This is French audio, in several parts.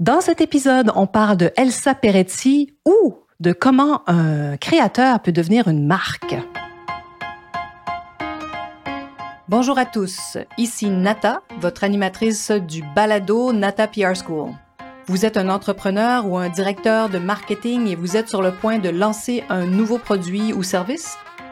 Dans cet épisode, on parle de Elsa Peretti ou de comment un créateur peut devenir une marque. Bonjour à tous, ici Nata, votre animatrice du balado Nata PR School. Vous êtes un entrepreneur ou un directeur de marketing et vous êtes sur le point de lancer un nouveau produit ou service?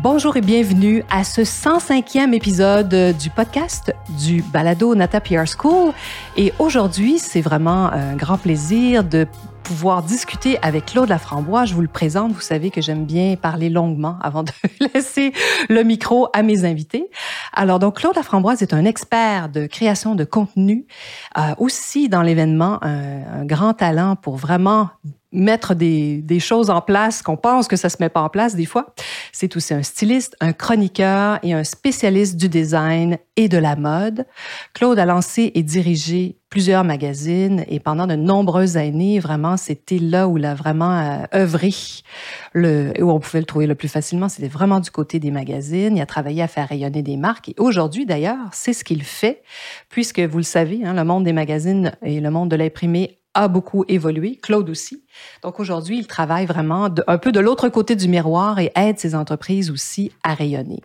Bonjour et bienvenue à ce 105e épisode du podcast du balado Nata PR School. Et aujourd'hui, c'est vraiment un grand plaisir de pouvoir discuter avec Claude Laframboise. Je vous le présente. Vous savez que j'aime bien parler longuement avant de laisser le micro à mes invités. Alors, donc, Claude Laframboise est un expert de création de contenu, euh, aussi dans l'événement, un, un grand talent pour vraiment mettre des, choses en place qu'on pense que ça se met pas en place des fois. C'est aussi un styliste, un chroniqueur et un spécialiste du design et de la mode. Claude a lancé et dirigé plusieurs magazines et pendant de nombreuses années, vraiment, c'était là où il a vraiment euh, œuvré, le, où on pouvait le trouver le plus facilement. C'était vraiment du côté des magazines. Il a travaillé à faire rayonner des marques et aujourd'hui, d'ailleurs, c'est ce qu'il fait, puisque vous le savez, hein, le monde des magazines et le monde de l'imprimé a beaucoup évolué, Claude aussi. Donc aujourd'hui, il travaille vraiment un peu de l'autre côté du miroir et aide ses entreprises aussi à rayonner.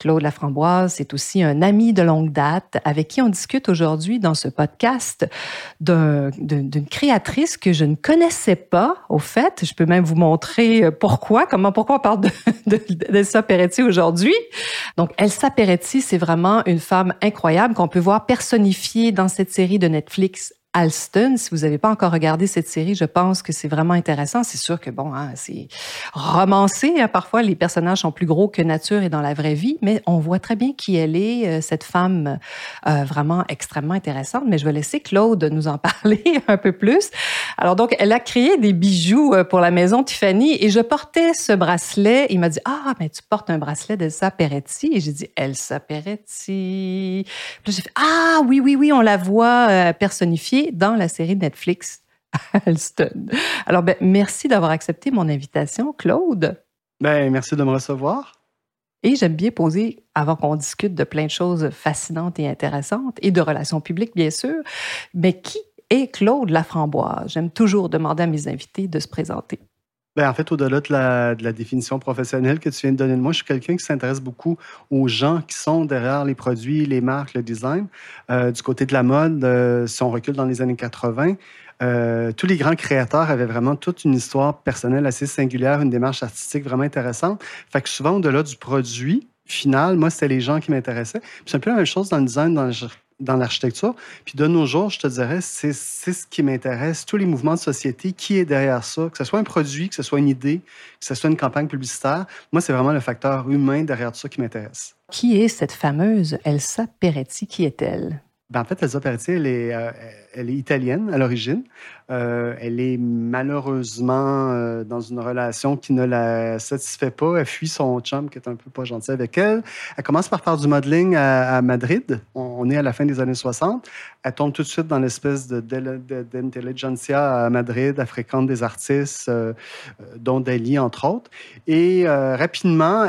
Claude Laframboise c'est aussi un ami de longue date avec qui on discute aujourd'hui dans ce podcast d'une créatrice que je ne connaissais pas, au fait. Je peux même vous montrer pourquoi, comment, pourquoi on parle d'Elsa de, Peretti aujourd'hui. Donc, Elsa Peretti, c'est vraiment une femme incroyable qu'on peut voir personnifiée dans cette série de Netflix Alston. Si vous n'avez pas encore regardé cette série, je pense que c'est vraiment intéressant. C'est sûr que bon, hein, c'est romancé. Hein. Parfois, les personnages sont plus gros que nature et dans la vraie vie, mais on voit très bien qui elle est, euh, cette femme euh, vraiment extrêmement intéressante. Mais je vais laisser Claude nous en parler un peu plus. Alors donc, elle a créé des bijoux euh, pour la maison Tiffany et je portais ce bracelet. Il m'a dit ah mais tu portes un bracelet d'Elsa Peretti et j'ai dit Elsa Peretti. Puis j'ai fait ah oui oui oui on la voit personnifiée dans la série Netflix Alston. Alors, ben, merci d'avoir accepté mon invitation, Claude. Ben, merci de me recevoir. Et j'aime bien poser, avant qu'on discute de plein de choses fascinantes et intéressantes, et de relations publiques, bien sûr, mais qui est Claude Laframboise? J'aime toujours demander à mes invités de se présenter. Ben, en fait, au-delà de la, définition professionnelle que tu viens de donner de moi, je suis quelqu'un qui s'intéresse beaucoup aux gens qui sont derrière les produits, les marques, le design. Euh, du côté de la mode, euh, si on recule dans les années 80, euh, tous les grands créateurs avaient vraiment toute une histoire personnelle assez singulière, une démarche artistique vraiment intéressante. Fait que souvent, au-delà du produit final, moi, c'était les gens qui m'intéressaient. c'est un peu la même chose dans le design, dans dans l'architecture. Puis de nos jours, je te dirais, c'est ce qui m'intéresse, tous les mouvements de société, qui est derrière ça, que ce soit un produit, que ce soit une idée, que ce soit une campagne publicitaire. Moi, c'est vraiment le facteur humain derrière ça qui m'intéresse. Qui est cette fameuse Elsa Peretti? Qui est-elle? Ben, en fait, Elsa Peretti, elle est, euh, elle est italienne à l'origine. Euh, elle est malheureusement euh, dans une relation qui ne la satisfait pas. Elle fuit son chum qui est un peu pas gentil avec elle. Elle commence par faire du modeling à, Madrid. On, est à la fin des années 60. Elle tombe tout de suite dans l'espèce d'intelligentsia à Madrid. Elle fréquente des artistes, euh, dont Dali, entre autres. Et rapidement,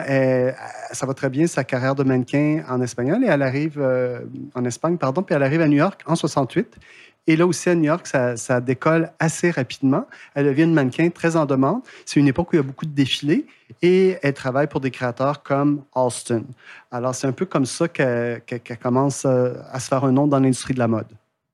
ça va très bien sa carrière de mannequin en espagnol et elle arrive en Espagne, pardon, puis elle arrive à New York en 68. Et là aussi, à New York, ça, décolle assez rapidement. Elle devient une mannequin très en demande. C'est une époque où il y a beaucoup de défilés et elle travaille pour des créateurs comme Alston. Alors, c'est un peu comme ça qu'elle commence euh, à se faire un nom dans l'industrie de la mode.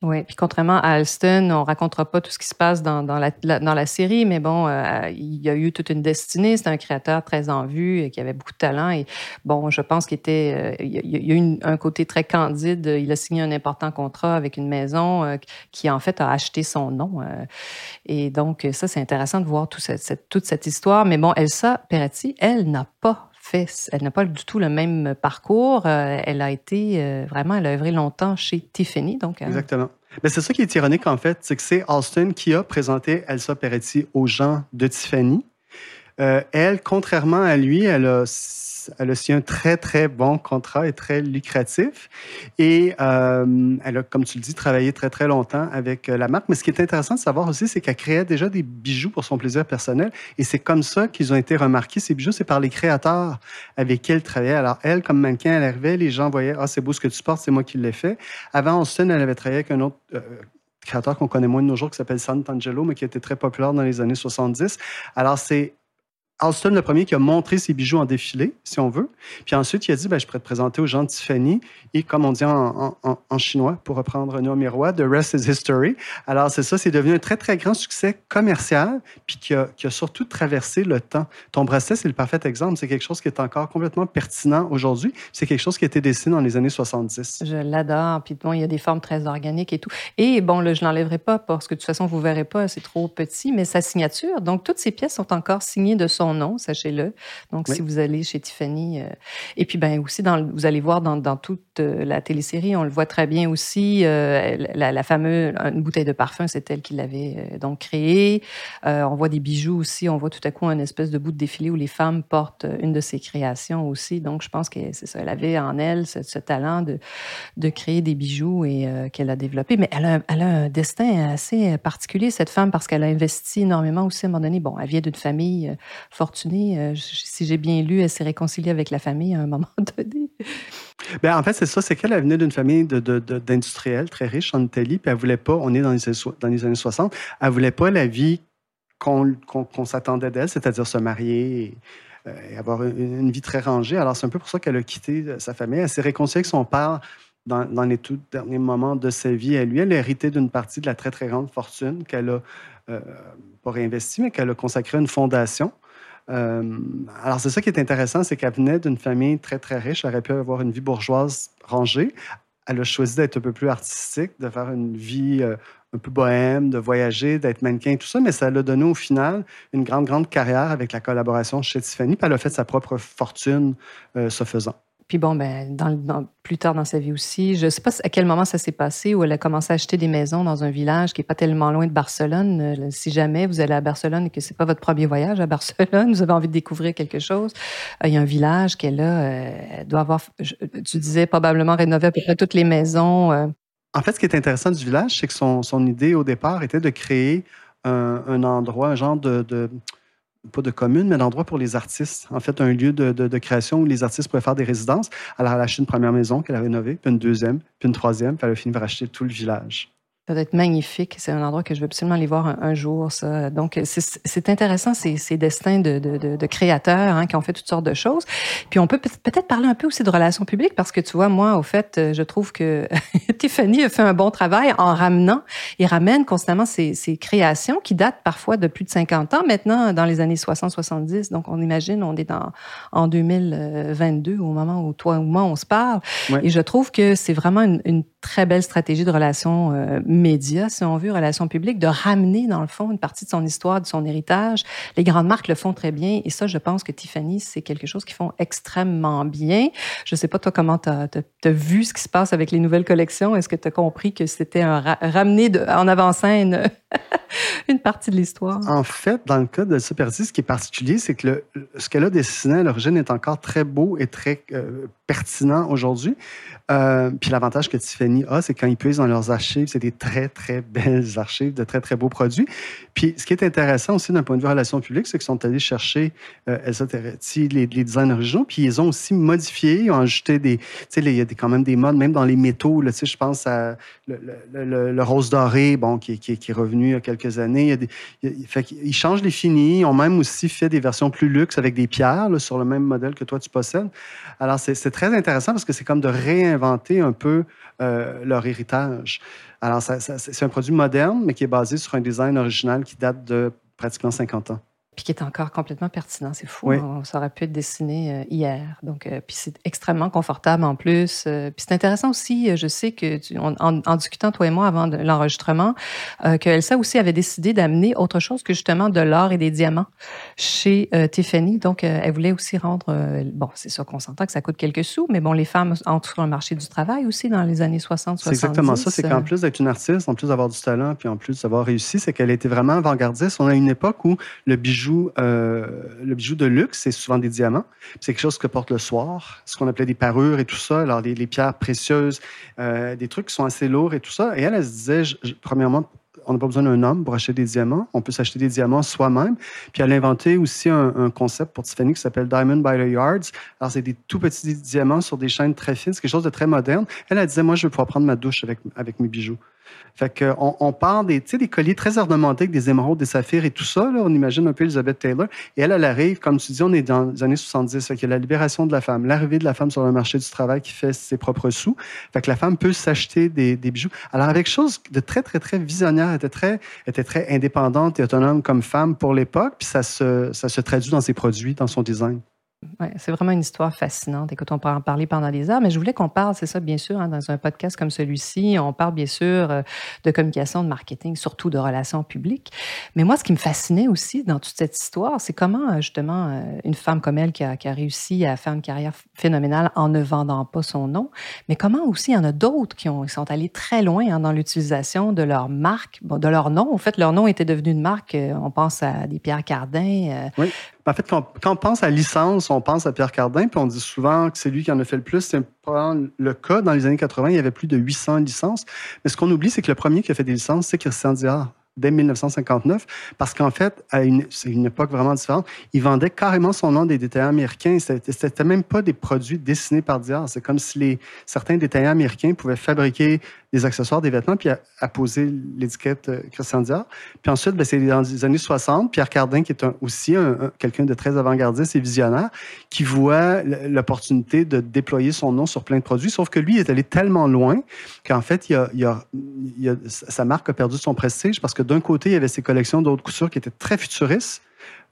Oui, puis contrairement à Alston, on racontera pas tout ce qui se passe dans, dans, la, dans la série, mais bon, euh, il y a eu toute une destinée. C'est un créateur très en vue, et qui avait beaucoup de talent. Et bon, je pense qu'il était, euh, il y a eu un côté très candide. Il a signé un important contrat avec une maison euh, qui en fait a acheté son nom. et donc ça, c'est intéressant de voir tout cette, toute cette histoire. Mais bon, Elsa Peretti, elle n'a pas elle n'a pas du tout le même parcours. Euh, elle a été euh, vraiment, elle a œuvré longtemps chez Tiffany. Donc, Exactement. Ben, c'est ça qui est ironique, en fait, c'est que c'est Alston qui a présenté Elsa Peretti aux gens de Tiffany. Euh, elle, contrairement à lui, elle a elle a signé un très, très bon contrat et très lucratif. Et euh, elle a, comme tu le dis, travaillé très, très longtemps avec euh, la marque. Mais ce qui est intéressant de savoir aussi, c'est qu'elle créait déjà des bijoux pour son plaisir personnel. Et c'est comme ça qu'ils ont été remarqués. Ces bijoux, c'est par les créateurs avec qui elle travaillait. Alors, elle, comme mannequin, elle arrivait, les gens voyaient, ah, c'est beau ce que tu portes, c'est moi qui l'ai fait. Avant Austin, elle avait travaillé avec un autre. Créateur qu'on connaît moins de nos jours qui s'appelle Sant'Angelo, mais qui était très populaire dans les années 70. Alors, c'est Alston, le premier qui a montré ses bijoux en défilé, si on veut. Puis ensuite, il a dit ben, Je pourrais te présenter aux gens de Tiffany. Et comme on dit en, chinois, pour reprendre un nom miroir, The rest is history. Alors, c'est ça, c'est devenu un très, très grand succès commercial, puis qui a, surtout traversé le temps. Ton bracelet, c'est le parfait exemple. C'est quelque chose qui est encore complètement pertinent aujourd'hui. C'est quelque chose qui a été dessiné dans les années 70. Je l'adore. Puis bon, il y a des formes très organiques et tout. Et bon, là, je ne l'enlèverai pas parce que de toute façon, vous ne verrez pas, c'est trop petit, mais sa signature. Donc, toutes ces pièces sont encore signées de son nom, sachez-le. Donc, si vous allez chez Tiffany, euh, et puis ben aussi, dans, vous allez voir dans, dans, toute euh, la télésérie, on le voit très bien aussi, euh, la, fameuse une bouteille de parfum, c'est elle qui l'avait donc créée. on voit des bijoux aussi, on voit tout à coup un espèce de bout de défilé où les femmes portent une de ses créations aussi. Donc, je pense que c'est ça, elle avait en elle ce, talent de, de créer des bijoux et qu'elle a développé. Mais elle a, elle a un destin assez particulier, cette femme, parce qu'elle a investi énormément aussi à un moment donné. Bon, elle vient d'une famille fortunée. Euh, si j'ai bien lu, elle s'est réconciliée avec la famille à un moment donné. Bien, en fait, c'est ça, c'est qu'elle venait d'une famille d'industriels très riches en Italie, puis elle voulait pas, on est dans les, années 60, elle voulait pas la vie qu'on s'attendait d'elle, c'est-à-dire se marier et, euh, avoir une, vie très rangée. Alors, c'est un peu pour ça qu'elle a quitté euh, sa famille. Elle s'est réconciliée avec son père dans, les tout derniers moments de sa vie. Elle, lui, elle a hérité d'une partie de la très, très grande fortune qu'elle a, pas réinvestie, mais qu'elle a consacrée à une fondation. Euh, alors, c'est ça qui est intéressant, c'est qu'elle venait d'une famille très, très riche. Elle aurait pu avoir une vie bourgeoise rangée. Elle a choisi d'être un peu plus artistique, de faire une vie euh, un peu bohème, de voyager, d'être mannequin, tout ça, mais ça l'a donné au final une grande, grande carrière avec la collaboration chez Tiffany, puis elle a fait sa propre fortune euh, ce faisant. Puis bon, ben, plus tard dans sa vie aussi, je ne sais pas à quel moment ça s'est passé où elle a commencé à acheter des maisons dans un village qui n'est pas tellement loin de Barcelone. Euh, si jamais vous allez à Barcelone et que ce n'est pas votre premier voyage à Barcelone, vous avez envie de découvrir quelque chose, euh, il y a un village qu'elle a, euh, elle doit avoir, tu disais, probablement rénové à peu près toutes les maisons. En fait, ce qui est intéressant du village, c'est que son, son, idée au départ était de créer un, endroit, un genre de pas de commune, mais d'endroit pour les artistes. En fait, un lieu de, création où les artistes pourraient faire des résidences. Alors, elle a acheté une première maison qu'elle a rénovée, puis une deuxième, puis une troisième, puis elle a fini par acheter tout le village. Ça doit être magnifique. C'est un endroit que je veux absolument aller voir un, jour. Ça. Donc, c'est intéressant, ces, ces destins de, de, de, créateurs hein, qui ont fait toutes sortes de choses. Puis, on peut peut-être parler un peu aussi de relations publiques parce que, tu vois, moi, au fait, je trouve que Tiffany a fait un bon travail en ramenant et ramène constamment ces, ces, créations qui datent parfois de plus de 50 ans maintenant, dans les années 60-70. Donc, on imagine, on est dans, en 2022 au moment où toi ou moi, on se parle. Et je trouve que c'est vraiment une, une, très belle stratégie de relations euh, médias, si on veut, relations publiques, de ramener, dans le fond, une partie de son histoire, de son héritage. Les grandes marques le font très bien. Et ça, je pense que Tiffany, c'est quelque chose qu'ils font extrêmement bien. Je ne sais pas, toi, comment tu as, vu ce qui se passe avec les nouvelles collections? Est-ce que tu as compris que c'était un ramener en avant-scène une partie de l'histoire? En fait, dans le cas de Supertis, ce qui est particulier, c'est que ce qu'elle a dessiné à l'origine est encore très beau et très euh, pertinent aujourd'hui. Euh, puis l'avantage que Tiffany a, c'est quand ils puissent dans leurs archives, c'est des très, très belles archives de très, très beaux produits. Puis ce qui est intéressant aussi d'un point de vue relations publiques, c'est qu'ils sont allés chercher euh, les, les, designs originaux, puis ils ont aussi modifié, ils ont ajouté des... Tu sais, il y a quand même des modes, même dans les métaux, tu sais, je pense à le, rose doré, bon, qui, est revenu il y a quelques années. Fait ils changent les finis. Ils ont même aussi fait des versions plus luxe avec des pierres sur le même modèle que toi, tu possèdes. Alors, c'est très intéressant parce que c'est comme de réinventer inventer un peu euh, leur héritage. Alors, c'est un produit moderne, mais qui est basé sur un design original qui date de pratiquement 50 ans. Puis qui est encore complètement pertinent. C'est fou. Hein. Ça aurait pu être dessiné euh, hier. Donc, euh, puis c'est extrêmement confortable en plus. Euh, puis c'est intéressant aussi. Je sais que en, discutant toi et moi avant l'enregistrement, que Elsa aussi avait décidé d'amener autre chose que justement de l'or et des diamants chez Tiffany. Donc, elle voulait aussi rendre. bon, c'est sûr qu'on s'entend que ça coûte quelques sous, mais bon, les femmes entrent sur le marché du travail aussi dans les années 60, 70. C'est exactement ça. C'est qu'en plus d'être une artiste, en plus d'avoir du talent, puis en plus d'avoir réussi, c'est qu'elle était vraiment avant-gardiste. On a une époque où le bijou euh, le bijou de luxe, c'est souvent des diamants. C'est quelque chose que porte le soir, ce qu'on appelait des parures et tout ça. Alors, les, pierres précieuses, euh, des trucs qui sont assez lourds et tout ça. Et elle, elle se disait, premièrement, on n'a pas besoin d'un homme pour acheter des diamants. On peut s'acheter des diamants soi-même. Puis elle a inventé aussi un, concept pour Tiffany qui s'appelle Diamond by the Yards. Alors, c'est des tout petits diamants sur des chaînes très fines. C'est quelque chose de très moderne. Elle, elle disait, moi, je vais pouvoir prendre ma douche avec, avec mes bijoux. On parle des, des colliers très ornementés avec des émeraudes, des saphirs et tout ça. On imagine un peu Elizabeth Taylor. Et elle, elle arrive, comme tu dis, on est dans les années 70. Fait qu'il y a la libération de la femme, l'arrivée de la femme sur le marché du travail qui fait ses propres sous. Fait que la femme peut s'acheter des, des, bijoux. Alors, avec chose de très, très, très visionnaire, elle était très, était très indépendante et autonome comme femme pour l'époque. Puis ça se, ça se traduit dans ses produits, dans son design. C'est vraiment une histoire fascinante. Écoute, on peut en parler pendant des heures, mais je voulais qu'on parle, c'est ça, bien sûr, hein, dans un podcast comme celui-ci, on parle bien sûr euh, de communication, de marketing, surtout de relations publiques. Mais moi, ce qui me fascinait aussi dans toute cette histoire, c'est comment, euh, justement, euh, une femme comme elle qui a, a, réussi à faire une carrière phénoménale en ne vendant pas son nom, mais comment aussi il y en a d'autres qui ont, sont allés très loin hein, dans l'utilisation de leur marque, de leur nom. En fait, leur nom était devenu une marque. On pense à des Pierre Cardin. Oui. En fait, quand, on pense à licence, on pense à Pierre Cardin, puis on dit souvent que c'est lui qui en a fait le plus. C'est le cas. Dans les années 80, il y avait plus de 800 licences. Mais ce qu'on oublie, c'est que le premier qui a fait des licences, c'est Christian Dior dès 1959, parce qu'en fait, c'est une époque vraiment différente, il vendait carrément son nom des détaillants américains. C'était même pas des produits dessinés par Dior. C'est comme si les, certains détaillants américains pouvaient fabriquer des accessoires, des vêtements, puis apposer l'étiquette euh, Christian Dior. Puis ensuite, ben, c'est dans les années 60, Pierre Cardin, qui est aussi quelqu'un de très avant-gardiste et visionnaire, qui voit l'opportunité de déployer son nom sur plein de produits, sauf que lui, il est allé tellement loin qu'en fait, sa marque a perdu son prestige parce que d'un côté, il y avait ses collections d'autres coutures qui étaient très futuristes,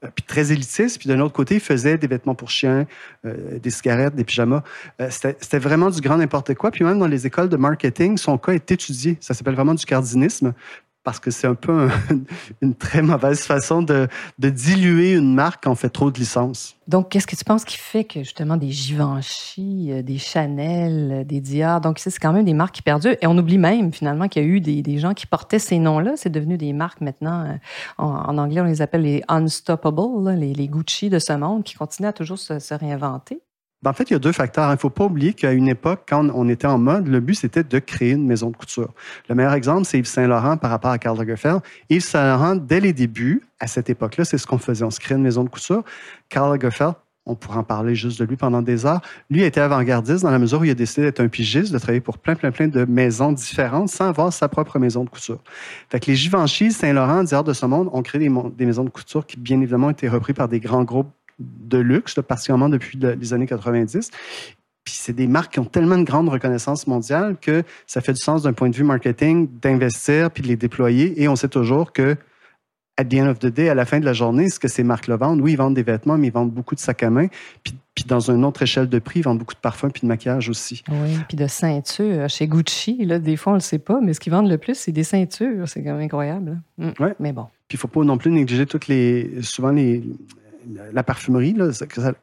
euh, puis très élitistes, puis d'un autre côté, il faisait des vêtements pour chiens, euh, des cigarettes, des pyjamas. Euh, c'était vraiment du grand n'importe quoi. Puis même dans les écoles de marketing, son cas est étudié. Ça s'appelle vraiment du cardinisme parce que c'est un peu une très mauvaise façon de, diluer une marque quand on fait trop de licences. Donc, qu'est-ce que tu penses qui fait que justement des Givenchy, euh, des Chanel, euh, des Dior, donc c'est quand même des marques qui perdurent. Et on oublie même finalement qu'il y a eu des, gens qui portaient ces noms-là. C'est devenu des marques maintenant, euh, en, anglais on les appelle les unstoppable, les, Gucci de ce monde, qui continuent à toujours se réinventer. Ben, en fait, il y a deux facteurs. Il ne faut pas oublier qu'à une époque, quand on était en mode, le but, c'était de créer une maison de couture. Le meilleur exemple, c'est Yves Saint-Laurent par rapport à Karl Lagerfeld. Yves Saint-Laurent, dès les débuts, à cette époque-là, c'est ce qu'on faisait. On se créait une maison de couture. Karl Lagerfeld, on pourrait en parler juste de lui pendant des heures. Lui a été avant-gardiste dans la mesure où il a décidé d'être un pigiste, de travailler pour plein, plein, plein de maisons différentes sans avoir sa propre maison de couture. Fait que les Givenchy, Saint-Laurent, Dior de ce monde ont créé des, des maisons de couture qui, bien évidemment, ont été repris par des grands groupes de luxe, particulièrement depuis les années 90. Puis c'est des marques qui ont tellement de grande reconnaissance mondiale que ça fait du sens d'un point de vue marketing d'investir puis de les déployer. Et on sait toujours que, at the end of the day, à la fin de la journée, ce que ces marques-là vendent, oui, ils vendent des vêtements, mais ils vendent beaucoup de sacs à main. Puis, puis dans une autre échelle de prix, ils vendent beaucoup de parfums puis de maquillage aussi. Oui, puis de ceintures. Chez Gucci, là, des fois, on ne le sait pas, mais ce qu'ils vendent le plus, c'est des ceintures. C'est quand même incroyable. Mm. Oui. Mais bon. Puis il ne faut pas non plus négliger toutes les. Souvent, les, la parfumerie,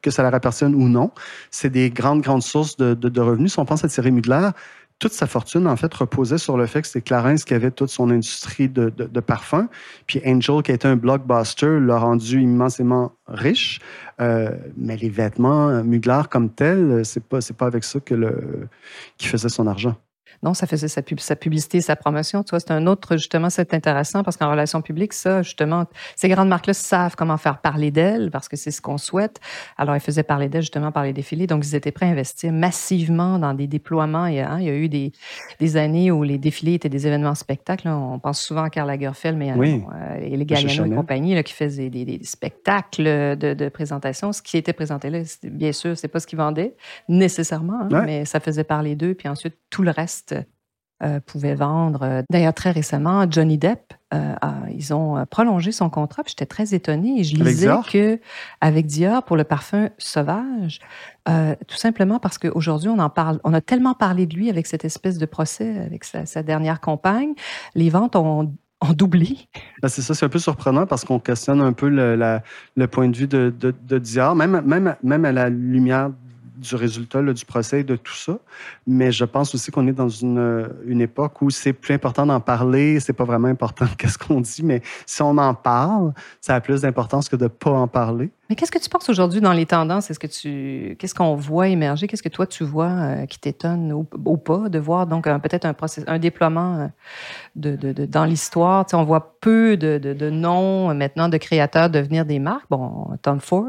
que, ça, leur appartienne ou non, c'est des grandes, grandes sources de, revenus. Si on pense à Thierry Mugler, toute sa fortune, en fait, reposait sur le fait que c'était Clarence qui avait toute son industrie de, parfums. Puis Angel, qui été un blockbuster, l'a rendu immensément riche. Euh, mais les vêtements, Mugler comme tel, c'est pas, pas avec ça que le, qu'il faisait son argent. Non, ça faisait sa, pub, sa publicité, sa promotion. Tu vois, c'est un autre, justement, c'est intéressant parce qu'en relation publique, ça, justement, ces grandes marques-là savent comment faire parler d'elles parce que c'est ce qu'on souhaite. Alors, ils faisaient parler d'elles, justement, par les défilés. Donc, ils étaient prêts à investir massivement dans des déploiements. Il y a, hein, il y a eu des, des, années où les défilés étaient des événements spectacles. On pense souvent à Karl Lagerfeld, mais oui. euh, et les Galliano et compagnie là, qui faisaient des, des, spectacles de, de, présentation. Ce qui était présenté là, bien sûr, c'est pas ce qu'ils vendaient nécessairement, hein, mais ça faisait parler d'eux. Puis ensuite, tout le reste euh, pouvait vendre. D'ailleurs, très récemment, Johnny Depp ils ont prolongé son contrat. J'étais très étonnée et je lisais que avec Dior pour le parfum sauvage, tout simplement parce qu'aujourd'hui on en parle, on a tellement parlé de lui avec cette espèce de procès avec sa, sa dernière compagne, les ventes ont en. Ben, c'est ça, c'est un peu surprenant parce qu'on questionne un peu le, point de vue de, de, Dior, même, même à la lumière du résultat du procès de tout ça. Mais je pense aussi qu'on est dans une, une époque où c'est plus important d'en parler. C'est pas vraiment important qu'est-ce qu'on dit, mais si on en parle, ça a plus d'importance que de pas en parler. Mais qu'est-ce que tu penses aujourd'hui dans les tendances? Est-ce que tu, qu'est-ce qu'on voit émerger? Qu'est-ce que toi tu vois euh, qui t'étonne ou, pas de voir donc peut-être un process, un déploiement euh, de, de, dans l'histoire? Tu sais, on voit peu de, de, noms euh, maintenant de créateurs devenir des marques. Bon, Tom Ford,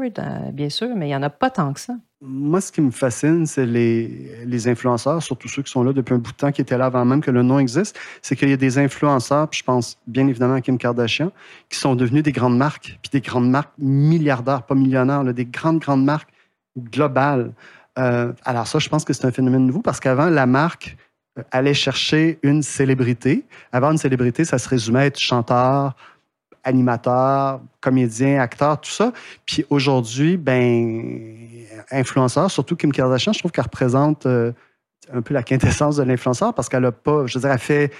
bien sûr, mais il y en a pas tant que ça. Moi, ce qui me fascine, c'est les, les, influenceurs, surtout ceux qui sont là depuis un bout de temps, qui étaient là avant même que le nom existe. C'est qu'il y a des influenceurs, puis je pense bien évidemment à Kim Kardashian, qui sont devenus des grandes marques, puis des grandes marques milliardaires, pas millionnaires, des grandes, grandes marques globales. Euh, alors ça, je pense que c'est un phénomène nouveau parce qu'avant, la marque euh, allait chercher une célébrité. Avant une célébrité, ça se résumait à être chanteur, animateur, comédien, acteur, tout ça. Puis aujourd'hui, ben, influenceur, surtout Kim Kardashian, je trouve qu'elle représente euh, un peu la quintessence de l'influenceur parce qu'elle a pas, je veux dire, elle fait,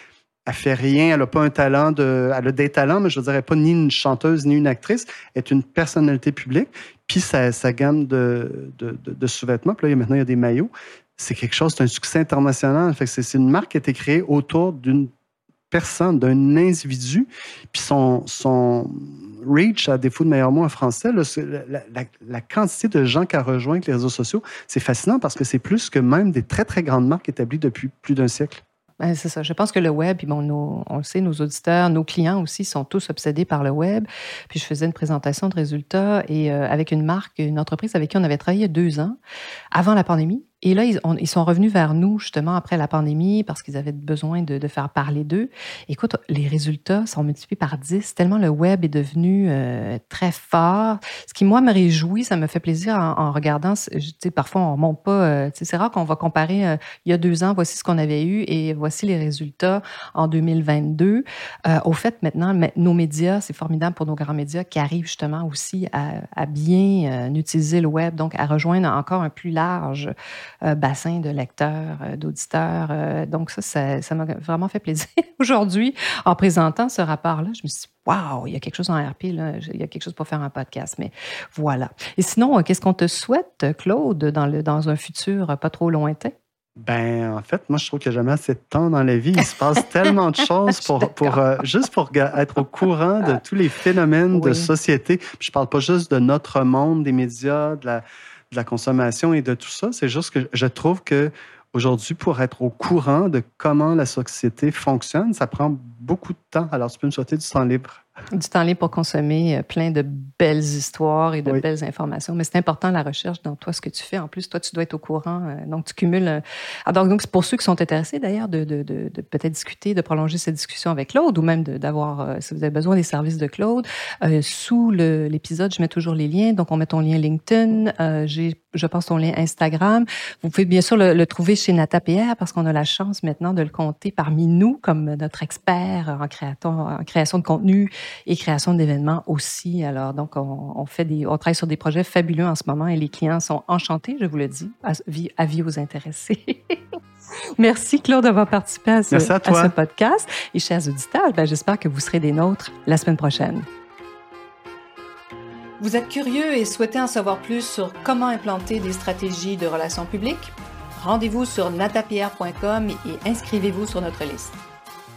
elle fait rien, elle n'a pas un talent de, elle a des talents, mais je dirais pas ni une chanteuse ni une actrice, elle est une personnalité publique. Puis sa, sa gamme de, de, sous-vêtements, puis là, maintenant il y a des maillots, c'est quelque chose, c'est un succès international. C'est une marque qui a été créée autour d'une personne, d'un individu, puis son, son reach, à défaut de meilleur mot en français, la, quantité de gens a rejoint les réseaux sociaux, c'est fascinant parce que c'est plus que même des très, très grandes marques établies depuis plus d'un siècle. Ben, c'est ça. Je pense que le web, puis bon, on le sait, nos auditeurs, nos clients aussi sont tous obsédés par le web. Puis je faisais une présentation de résultats et euh, avec une marque, une entreprise avec qui on avait travaillé deux ans avant la pandémie. Et là, ils, ils, sont revenus vers nous justement après la pandémie parce qu'ils avaient besoin de, de faire parler d'eux. Écoute, les résultats sont multipliés par 10, tellement le web est devenu euh, très fort. Ce qui, moi, me réjouit, ça me fait plaisir en, en regardant. Sais, parfois, on remonte pas. Euh, c'est rare qu'on va comparer euh, il y a deux ans, voici ce qu'on avait eu et voici les résultats en 2022. Euh, au fait, maintenant, nos médias, c'est formidable pour nos grands médias qui arrivent justement aussi à, à bien utiliser le web, donc à rejoindre encore un plus large euh, bassin de lecteurs, euh, d'auditeurs. Euh, donc ça, ça m'a vraiment fait plaisir. Aujourd'hui, en présentant ce rapport-là, je me suis dit, waouh, il y a quelque chose en RP, là, il y a quelque chose pour faire un podcast. Mais voilà. Et sinon, qu'est-ce qu'on te souhaite, Claude, dans, le, dans un futur pas trop lointain? Ben, en fait, moi, je trouve qu'il n'y a jamais assez de temps dans la vie. Il se passe tellement de choses pour, pour juste pour être au courant de tous les phénomènes de société. je parle pas juste de notre monde, des médias, de la, la consommation et de tout ça. C'est juste que je trouve que aujourd'hui, pour être au courant de comment la société fonctionne, ça prend beaucoup de temps. Alors, tu peux me souhaiter du temps libre. Du temps libre pour consommer euh, plein de belles histoires et de belles informations. Mais c'est important la recherche dans toi, ce que tu fais. En plus, toi, tu dois être au courant. Euh, donc, tu cumules. Euh, donc, c'est pour ceux qui sont intéressés d'ailleurs de, de, de, de peut-être discuter, de prolonger cette discussion avec Claude ou même d'avoir, si vous avez besoin des services de Claude, sous l'épisode, je mets toujours les liens. Donc, on met ton lien LinkedIn. J'ai, je pense, ton lien Instagram. Vous pouvez bien sûr le, trouver chez Nata PR parce qu'on a la chance maintenant de le compter parmi nous comme notre expert en, créaton, en création de contenu et création d'événements aussi. Alors, donc, on, fait des, on travaille sur des projets fabuleux en ce moment et les clients sont enchantés, je vous le dis. Avis, aux intéressés. Merci Claude d'avoir participé à ce, à ce, podcast. Et chers auditeurs, ben, j'espère que vous serez des nôtres la semaine prochaine. Vous êtes curieux et souhaitez en savoir plus sur comment implanter des stratégies de relations publiques? Rendez-vous sur natapierre.com et inscrivez-vous sur notre liste